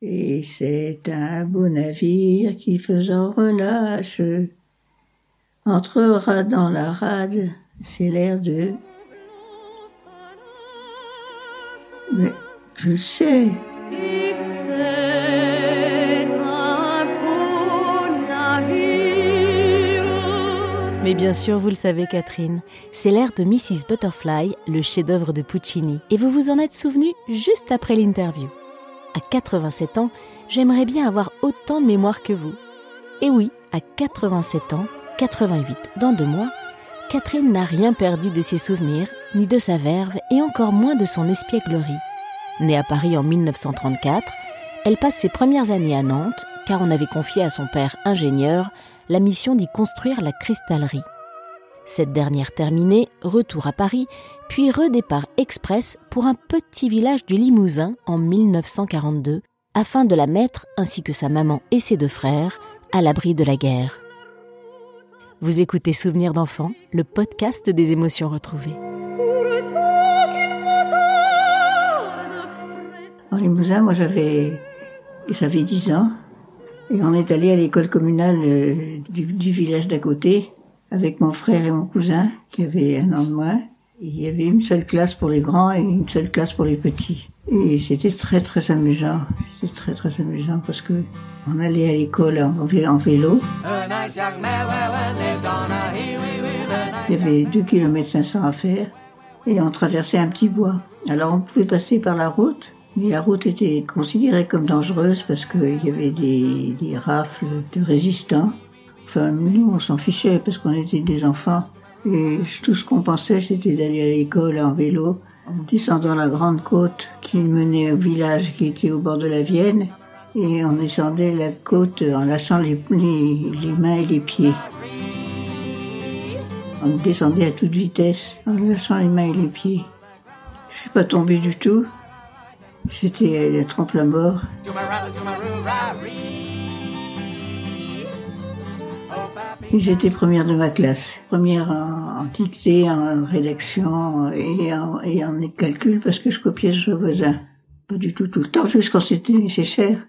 Et c'est un beau navire qui faisant relâche entrera dans la rade, c'est l'air de... Mais je sais. Mais bien sûr, vous le savez, Catherine, c'est l'air de Mrs. Butterfly, le chef-d'œuvre de Puccini, et vous vous en êtes souvenu juste après l'interview. À 87 ans, j'aimerais bien avoir autant de mémoire que vous. Et oui, à 87 ans, 88 dans deux mois, Catherine n'a rien perdu de ses souvenirs, ni de sa verve, et encore moins de son espièglerie. Née à Paris en 1934, elle passe ses premières années à Nantes, car on avait confié à son père ingénieur la mission d'y construire la cristallerie. Cette dernière terminée, retour à Paris, puis redépart express pour un petit village du Limousin en 1942, afin de la mettre, ainsi que sa maman et ses deux frères, à l'abri de la guerre. Vous écoutez Souvenirs d'enfants, le podcast des émotions retrouvées. En Limousin, moi j'avais, j'avais 10 ans. Et on est allé à l'école communale euh, du, village d'à côté avec mon frère et mon cousin qui avaient un an de moins. il y avait une seule classe pour les grands et une seule classe pour les petits. Et c'était très très amusant. C'était très très amusant parce que on allait à l'école en, vélo. Il y avait 2 km 500 à faire et on traversait un petit bois. Alors on pouvait passer par la route mais la route était considérée comme dangereuse parce qu'il y avait des, rafles de résistants. Enfin, nous, on s'en fichait parce qu'on était des enfants. Et tout ce qu'on pensait, c'était d'aller à l'école en vélo, en descendant la grande côte qui menait au village qui était au bord de la Vienne. Et on descendait la côte en lâchant les, mains et les pieds. On descendait à toute vitesse en lâchant les mains et les pieds. Je suis pas tombée du tout. J'étais trempe la mort. J'étais première de ma classe, première en, dictée, en rédaction et en, et en calcul parce que je copiais le voisin. Pas du tout tout le temps, juste quand c'était nécessaire.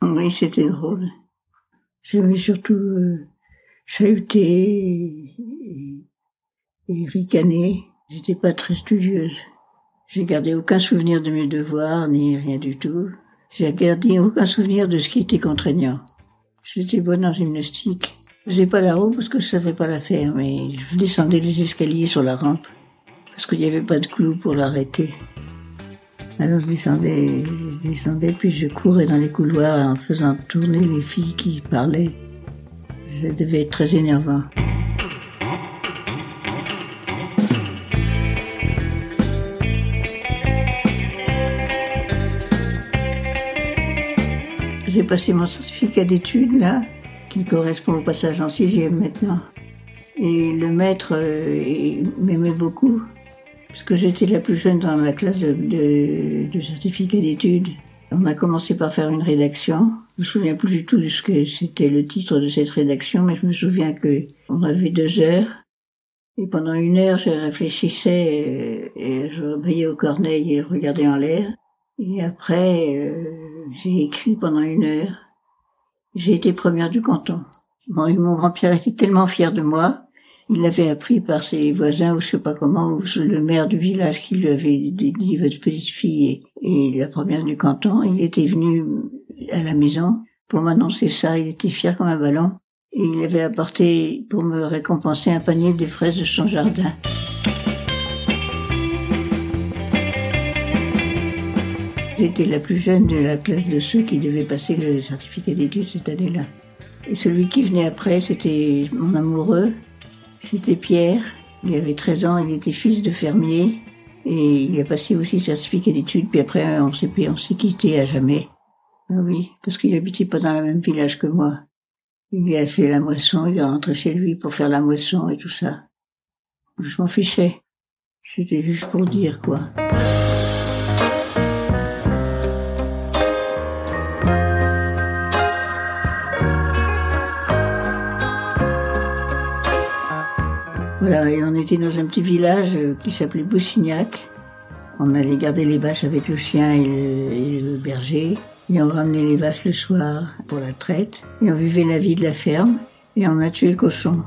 Oui, c'était drôle. J'aimais surtout euh, chahuter et, et ricaner. J'étais pas très studieuse. J'ai gardé aucun souvenir de mes devoirs, ni rien du tout. J'ai gardé aucun souvenir de ce qui était contraignant. J'étais bonne en gymnastique. Je pas la roue parce que je savais pas la faire, mais je descendais les escaliers sur la rampe parce qu'il n'y avait pas de clou pour l'arrêter. Alors je descendais, je descendais, puis je courais dans les couloirs en faisant tourner les filles qui parlaient. Ça devait être très énervant. J'ai passé mon certificat d'études là, qui correspond au passage en sixième maintenant. Et le maître euh, m'aimait beaucoup, parce que j'étais la plus jeune dans la classe de, de, certificat d'études. On a commencé par faire une rédaction. Je me souviens plus du tout de ce que c'était le titre de cette rédaction, mais je me souviens que on avait deux heures. Et pendant une heure, je réfléchissais euh, et je veillais au corneille et je regardais en l'air. Et après, euh, j'ai écrit pendant une heure. J'ai été première du canton. Bon, mon grand-père était tellement fier de moi. Il l'avait appris par ses voisins ou je sais pas comment, ou le maire du village qui lui avait dit votre petite fille et la première du canton. Il était venu à la maison pour m'annoncer ça. Il était fier comme un ballon. Et il avait apporté pour me récompenser un panier de fraises de son jardin. J'étais la plus jeune de la classe de ceux qui devaient passer le certificat d'études cette année-là. Et celui qui venait après, c'était mon amoureux. C'était Pierre. Il avait 13 ans, il était fils de fermier. Et il a passé aussi le certificat d'études, puis après on s'est, quitté à jamais. Ah oui, parce qu'il habitait pas dans le même village que moi. Il a fait la moisson, il est rentré chez lui pour faire la moisson et tout ça. Je m'en fichais. C'était juste pour dire quoi. Était dans un petit village euh, qui s'appelait Boussignac. On allait garder les vaches avec le chien et le, berger. Et on ramenait les vaches le soir pour la traite. Et on vivait la vie de la ferme. Et on a tué le cochon.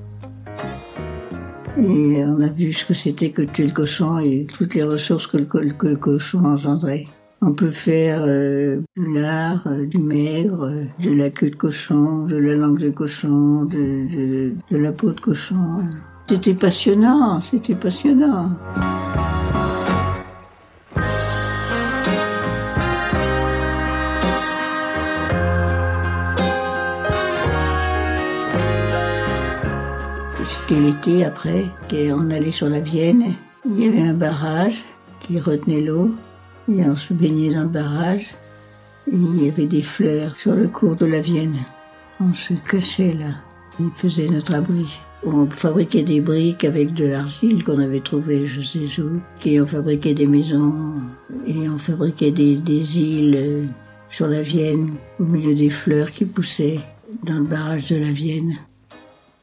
Et on a vu ce que c'était que tuer le cochon et toutes les ressources que le, cochon engendrait. On peut faire euh, du lard, euh, du maigre, de la queue de cochon, de la langue de cochon, de la peau de cochon. C'était passionnant, c'était passionnant. l'été après, on allait sur la Vienne. Il y avait un barrage qui retenait l'eau et on se baignait dans le barrage. il y avait des fleurs sur le cours de la Vienne. On se cachait là. On faisait notre abri. On fabriquait des briques avec de l'argile qu'on avait trouvé je sais où. Et on fabriquait des maisons et on fabriquait des, des îles euh, sur la Vienne au milieu des fleurs qui poussaient dans le barrage de la Vienne.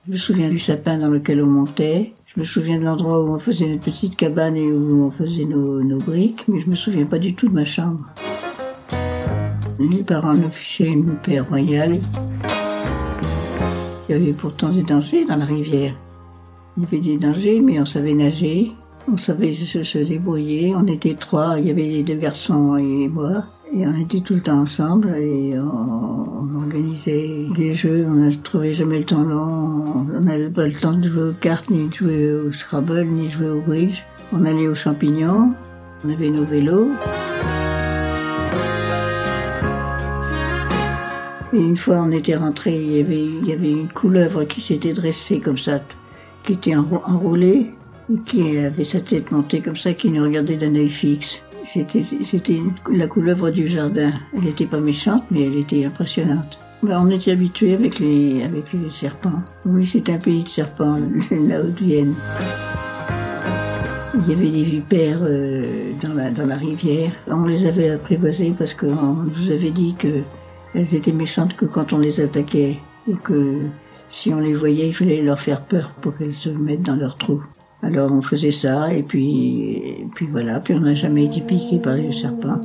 Je me souviens du sapin dans lequel on montait. Je me souviens de l'endroit où on faisait notre petite cabane et où on faisait nos, briques, mais je me souviens pas du tout de ma chambre. Les parents nous fichaient une paix royale. Il y avait pourtant des dangers dans la rivière. Il y avait des dangers, mais on savait nager. On savait se, débrouiller. On était trois. Il y avait les deux garçons et moi. Et on était tout le temps ensemble et on, organisait des jeux. On ne trouvait jamais le temps long. On n'avait pas le temps de jouer aux cartes, ni de jouer au Scrabble, ni de jouer au bridge. On allait aux champignons. On avait nos vélos. Une fois on était rentré, il y avait, une couleuvre qui s'était dressée comme ça, qui était enroulée qui avait sa tête montée comme ça, qui nous regardait d'un œil fixe. C'était, la couleuvre du jardin. Elle n'était pas méchante, mais elle était impressionnante. Ben, on était habitués avec les, serpents. Oui, c'est un pays de serpents, la Haute-Vienne. Il y avait des vipères euh, dans, la, dans la rivière. On les avait apprivoisées parce qu'on nous avait dit qu'elles étaient méchantes que quand on les attaquait. Et que si on les voyait, il fallait leur faire peur pour qu'elles se mettent dans leur trou. Alors on faisait ça et puis, puis voilà, puis on n'a jamais été piqué par les serpents.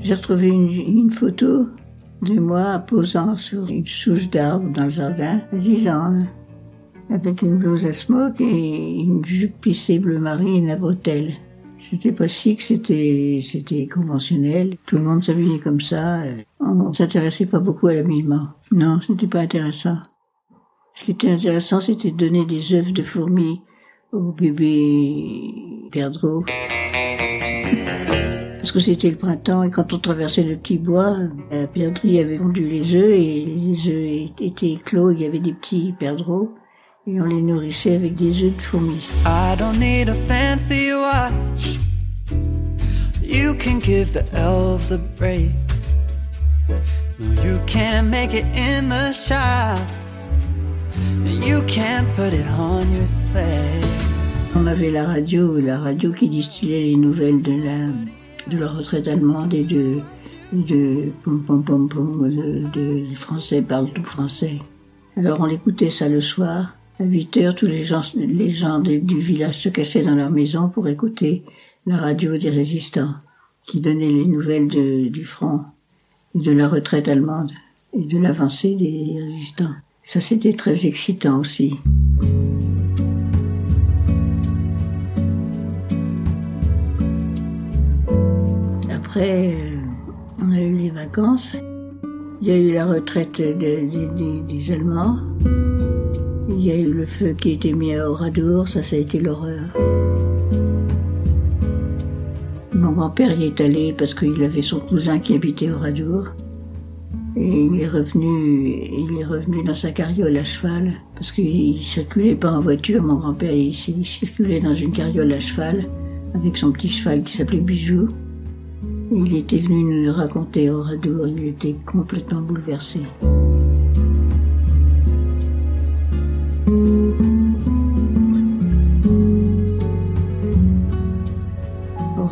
J'ai retrouvé une, photo de moi posant sur une souche d'arbre dans le jardin, à 10 ans, avec une blouse à smoke et une jupe plissée bleu marine à bretelles. C'était pas chic, c'était, c'était conventionnel. Tout le monde s'habillait comme ça. On s'intéressait pas beaucoup à l'habillement. Non, c'était pas intéressant. Ce qui était intéressant, c'était de donner des œufs de fourmis au bébé perdreau. Parce que c'était le printemps et quand on traversait le petit bois, la perdrix avait fondu les œufs et les œufs étaient clos, il y avait des petits perdreaux et on les nourrissait avec des œufs de fourmis. I don't need a fancy watch. You can give the elves a break. No, you can't make it in the shop. On avait la radio, la radio qui distillait les nouvelles de la, de la retraite allemande et de, de pom pom pom pom, de, français parlent tout français. Alors on écoutait ça le soir. À 8 heures, tous les gens, les gens du village se cachaient dans leur maison pour écouter la radio des résistants, qui donnait les nouvelles du front, et de la retraite allemande, et de l'avancée des résistants. Ça, c'était très excitant aussi. Après, euh, on a eu les vacances. Il y a eu la retraite des Allemands. Il y a eu le feu qui était mis à Oradour, ça, ça a été l'horreur. Mon grand-père y est allé parce qu'il avait son cousin qui habitait Oradour. Et il est revenu, il est revenu dans sa carriole à cheval, parce qu'il circulait pas en voiture, mon grand-père, il, circulait dans une carriole à cheval, avec son petit cheval qui s'appelait Bijou. Il était venu nous raconter au radour, il était complètement bouleversé.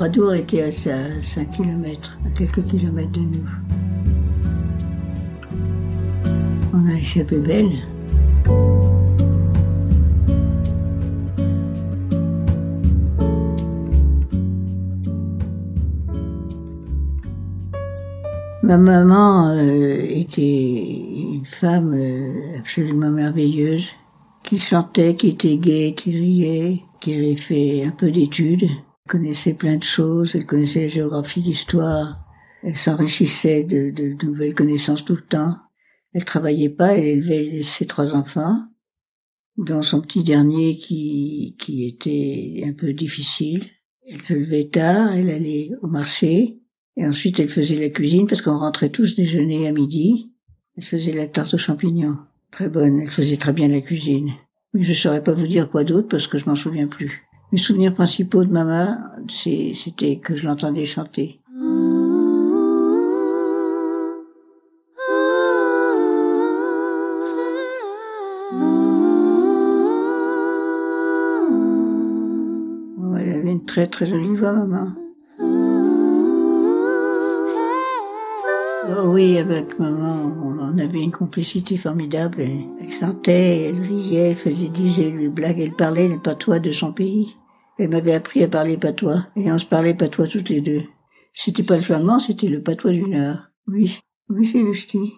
Était à 5 km, à quelques kilomètres de nous. On a échappé belle. Ma maman euh, était une femme euh, absolument merveilleuse, qui chantait, qui était gaie, qui riait, qui avait fait un peu d'études, connaissait plein de choses, elle connaissait la géographie, l'histoire, elle s'enrichissait de, de, nouvelles connaissances tout le temps. Elle travaillait pas, elle élevait ses trois enfants, dont son petit dernier qui, qui était un peu difficile. Elle se levait tard, elle allait au marché, et ensuite elle faisait la cuisine parce qu'on rentrait tous déjeuner à midi. Elle faisait la tarte aux champignons. Très bonne, elle faisait très bien la cuisine. Mais je saurais pas vous dire quoi d'autre parce que je m'en souviens plus. Mes souvenirs principaux de maman, c'était que je l'entendais chanter. très très jolie voix, maman. Oh oui, avec maman, on avait une complicité formidable. Elle chantait, elle riait, elle faisait, disait lui blagues, elle parlait le patois de son pays. Elle m'avait appris à parler patois, et on se parlait patois toutes les deux. C'était pas le flamand, c'était le patois du Nord. Oui, oui, c'est le ch'ti.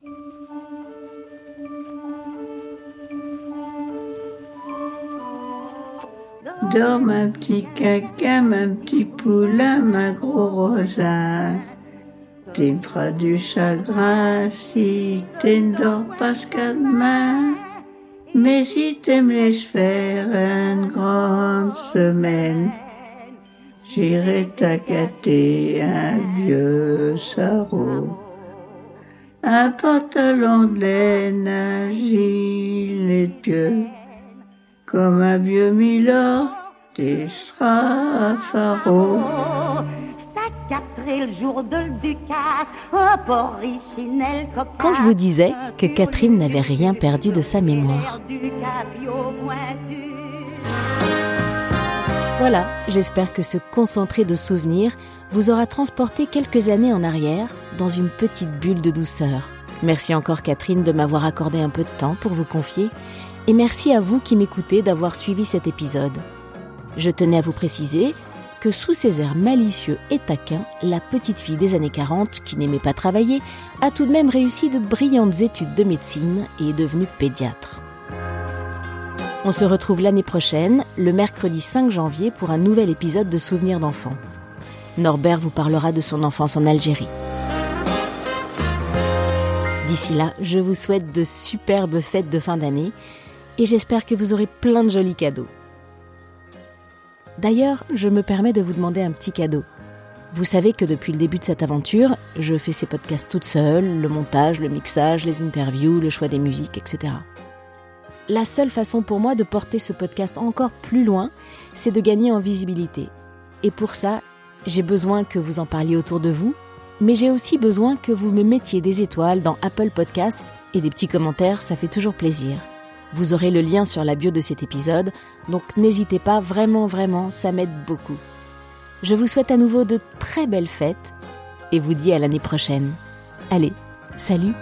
Dors ma petit caca, ma petit poulain, ma gros rosa. Feras du chagrin si t'endors pas demain. Mais si laisses faire une grande semaine, j'irai t'accater un vieux sarrau. Un pantalon de laine, un gilet pieux comme un vieux milord, t'es Quand je vous disais que Catherine n'avait rien perdu de sa mémoire. Voilà, j'espère que ce concentré de souvenirs vous aura transporté quelques années en arrière dans une petite bulle de douceur. Merci encore Catherine de m'avoir accordé un peu de temps pour vous confier et merci à vous qui m'écoutez d'avoir suivi cet épisode. Je tenais à vous préciser sous ses airs malicieux et taquins, la petite fille des années 40, qui n'aimait pas travailler, a tout de même réussi de brillantes études de médecine et est devenue pédiatre. On se retrouve l'année prochaine, le mercredi 5 janvier, pour un nouvel épisode de Souvenirs d'enfants. Norbert vous parlera de son enfance en Algérie. D'ici là, je vous souhaite de superbes fêtes de fin d'année et j'espère que vous aurez plein de jolis cadeaux. D'ailleurs, je me permets de vous demander un petit cadeau. Vous savez que depuis le début de cette aventure, je fais ces podcasts toute seule, le montage, le mixage, les interviews, le choix des musiques, etc. La seule façon pour moi de porter ce podcast encore plus loin, c'est de gagner en visibilité. Et pour ça, j'ai besoin que vous en parliez autour de vous, mais j'ai aussi besoin que vous me mettiez des étoiles dans Apple Podcast et des petits commentaires, ça fait toujours plaisir. Vous aurez le lien sur la bio de cet épisode, donc n'hésitez pas, vraiment, vraiment, ça m'aide beaucoup. Je vous souhaite à nouveau de très belles fêtes et vous dis à l'année prochaine. Allez, salut